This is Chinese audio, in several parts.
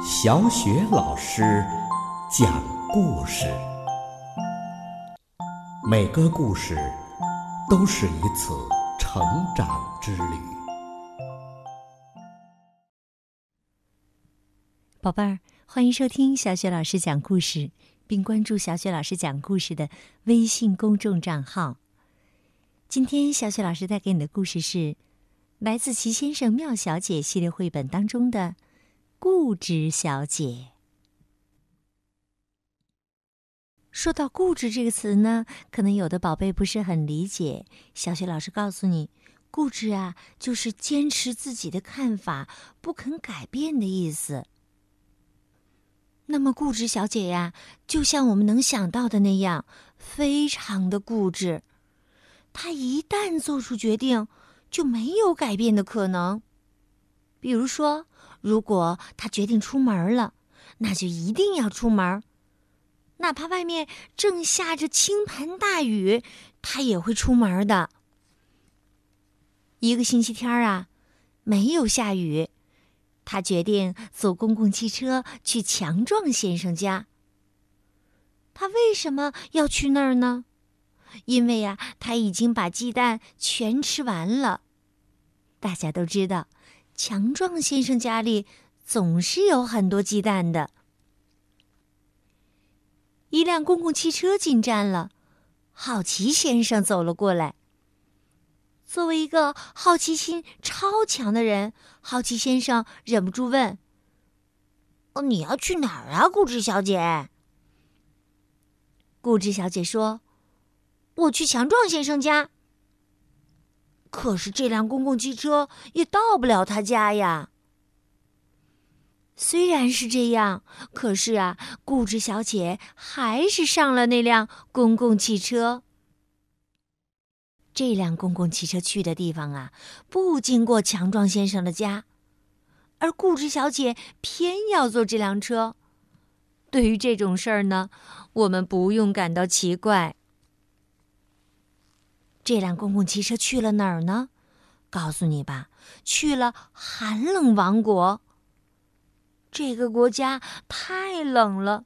小雪老师讲故事，每个故事都是一次成长之旅。宝贝儿，欢迎收听小雪老师讲故事，并关注小雪老师讲故事的微信公众账号。今天，小雪老师带给你的故事是来自《齐先生妙小姐》系列绘本当中的。固执小姐。说到“固执”这个词呢，可能有的宝贝不是很理解。小雪老师告诉你，固执啊，就是坚持自己的看法，不肯改变的意思。那么，固执小姐呀，就像我们能想到的那样，非常的固执。她一旦做出决定，就没有改变的可能。比如说。如果他决定出门了，那就一定要出门，哪怕外面正下着倾盆大雨，他也会出门的。一个星期天啊，没有下雨，他决定坐公共汽车去强壮先生家。他为什么要去那儿呢？因为呀，他已经把鸡蛋全吃完了。大家都知道。强壮先生家里总是有很多鸡蛋的。一辆公共汽车进站了，好奇先生走了过来。作为一个好奇心超强的人，好奇先生忍不住问：“哦，你要去哪儿啊，固执小姐？”固执小姐说：“我去强壮先生家。”可是这辆公共汽车也到不了他家呀。虽然是这样，可是啊，固执小姐还是上了那辆公共汽车。这辆公共汽车去的地方啊，不经过强壮先生的家，而固执小姐偏要坐这辆车。对于这种事儿呢，我们不用感到奇怪。这辆公共汽车去了哪儿呢？告诉你吧，去了寒冷王国。这个国家太冷了，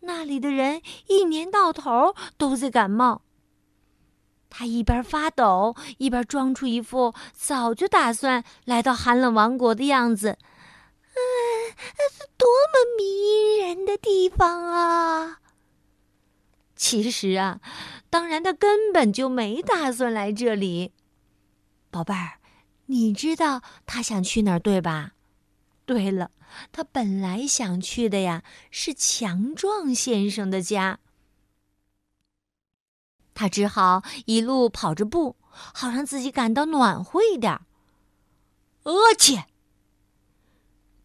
那里的人一年到头都在感冒。他一边发抖，一边装出一副早就打算来到寒冷王国的样子。嗯，是多么迷人的地方啊！其实啊，当然他根本就没打算来这里。宝贝儿，你知道他想去哪儿对吧？对了，他本来想去的呀是强壮先生的家。他只好一路跑着步，好让自己感到暖和一点。而且，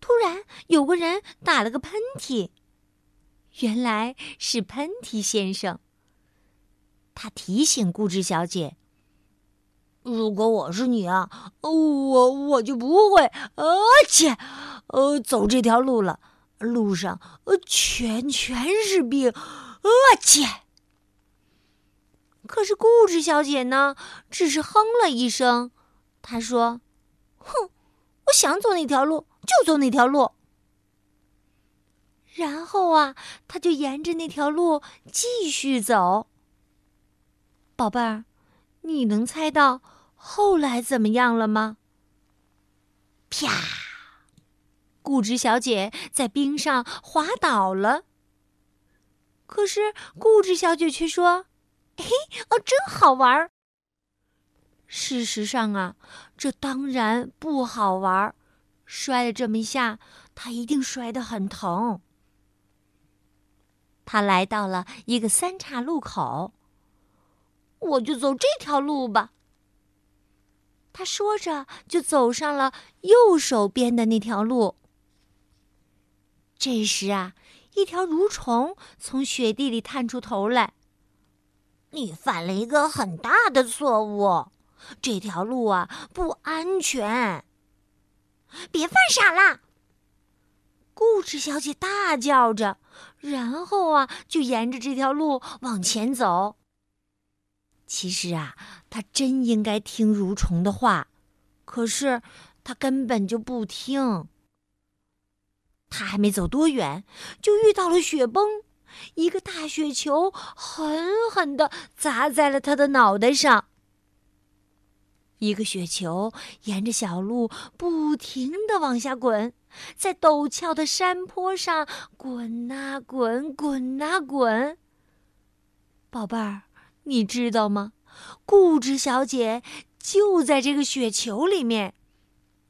突然有个人打了个喷嚏。原来是喷嚏先生。他提醒固执小姐：“如果我是你啊，我我就不会，而且，呃，走这条路了。路上呃全全是病，而且……可是固执小姐呢，只是哼了一声。她说：‘哼，我想走那条路就走那条路。’”然后啊，他就沿着那条路继续走。宝贝儿，你能猜到后来怎么样了吗？啪！固执小姐在冰上滑倒了。可是固执小姐却说：“嘿，哦，真好玩儿。”事实上啊，这当然不好玩儿。摔了这么一下，她一定摔得很疼。他来到了一个三岔路口，我就走这条路吧。他说着，就走上了右手边的那条路。这时啊，一条蠕虫从雪地里探出头来：“你犯了一个很大的错误，这条路啊不安全，别犯傻了！”固执小姐大叫着，然后啊，就沿着这条路往前走。其实啊，他真应该听蠕虫的话，可是他根本就不听。他还没走多远，就遇到了雪崩，一个大雪球狠狠地砸在了他的脑袋上。一个雪球沿着小路不停地往下滚，在陡峭的山坡上滚啊滚，滚啊滚。宝贝儿，你知道吗？固执小姐就在这个雪球里面，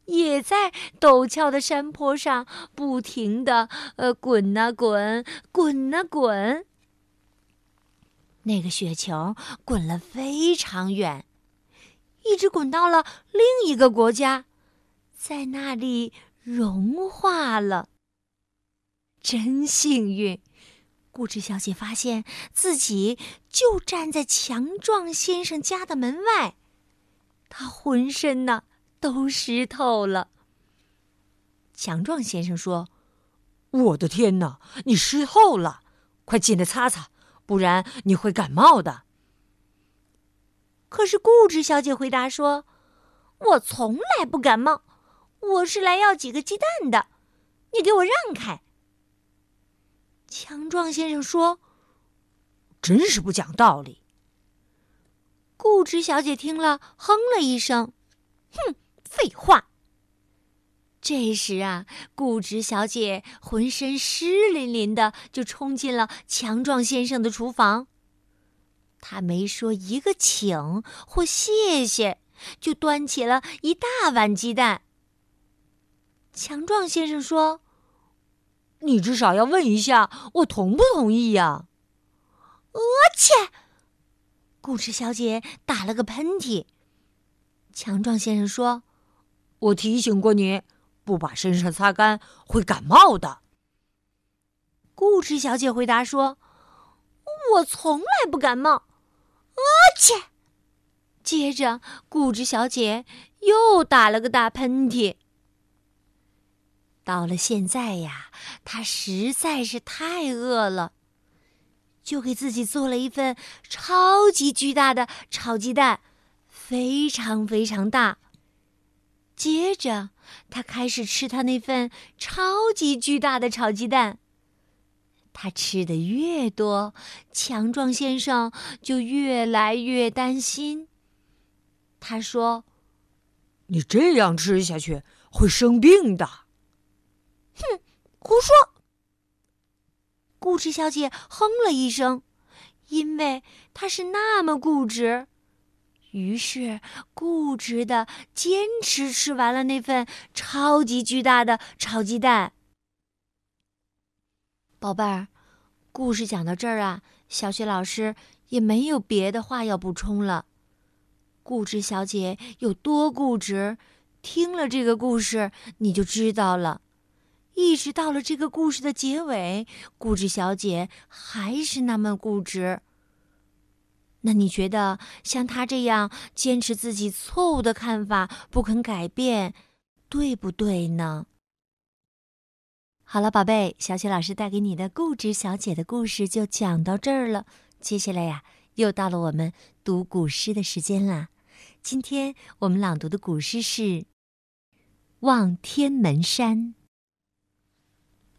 也在陡峭的山坡上不停地呃滚啊滚，滚啊滚。那个雪球滚了非常远。一直滚到了另一个国家，在那里融化了。真幸运！固执小姐发现自己就站在强壮先生家的门外，她浑身呢都湿透了。强壮先生说：“我的天哪，你湿透了，快进来擦擦，不然你会感冒的。”可是固执小姐回答说：“我从来不感冒，我是来要几个鸡蛋的，你给我让开。”强壮先生说：“真是不讲道理。”固执小姐听了，哼了一声：“哼，废话。”这时啊，固执小姐浑身湿淋淋的，就冲进了强壮先生的厨房。他没说一个请或谢谢，就端起了一大碗鸡蛋。强壮先生说：“你至少要问一下，我同不同意呀？”我切！固执小姐打了个喷嚏。强壮先生说：“我提醒过你，不把身上擦干会感冒的。”固执小姐回答说：“我从来不感冒。”而且，接着固执小姐又打了个大喷嚏。到了现在呀，他实在是太饿了，就给自己做了一份超级巨大的炒鸡蛋，非常非常大。接着，他开始吃他那份超级巨大的炒鸡蛋。他吃的越多，强壮先生就越来越担心。他说：“你这样吃下去会生病的。”胡说！固执小姐哼了一声，因为她是那么固执，于是固执的坚持吃完了那份超级巨大的炒鸡蛋。宝贝儿，故事讲到这儿啊，小雪老师也没有别的话要补充了。固执小姐有多固执，听了这个故事你就知道了。一直到了这个故事的结尾，固执小姐还是那么固执。那你觉得像她这样坚持自己错误的看法，不肯改变，对不对呢？好了，宝贝，小雪老师带给你的固执小姐的故事就讲到这儿了。接下来呀，又到了我们读古诗的时间啦。今天我们朗读的古诗是《望天门山》。《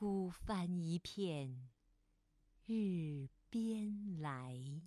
孤帆一片日边来。